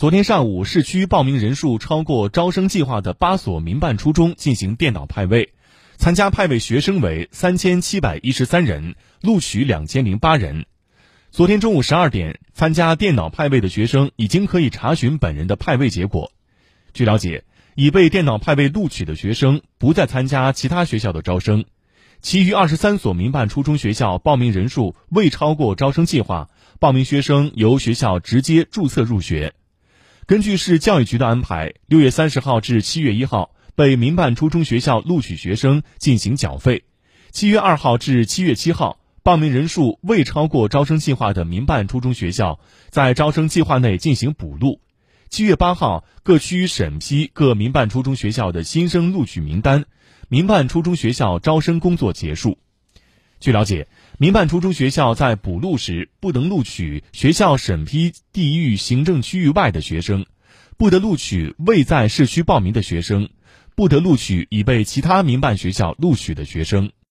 昨天上午，市区报名人数超过招生计划的八所民办初中进行电脑派位，参加派位学生为三千七百一十三人，录取两千零八人。昨天中午十二点，参加电脑派位的学生已经可以查询本人的派位结果。据了解，已被电脑派位录取的学生不再参加其他学校的招生。其余二十三所民办初中学校报名人数未超过招生计划，报名学生由学校直接注册入学。根据市教育局的安排，六月三十号至七月一号被民办初中学校录取学生进行缴费；七月二号至七月七号，报名人数未超过招生计划的民办初中学校在招生计划内进行补录；七月八号，各区审批各民办初中学校的新生录取名单。民办初中学校招生工作结束。据了解，民办初中学校在补录时不能录取学校审批地域行政区域外的学生，不得录取未在市区报名的学生，不得录取已被其他民办学校录取的学生。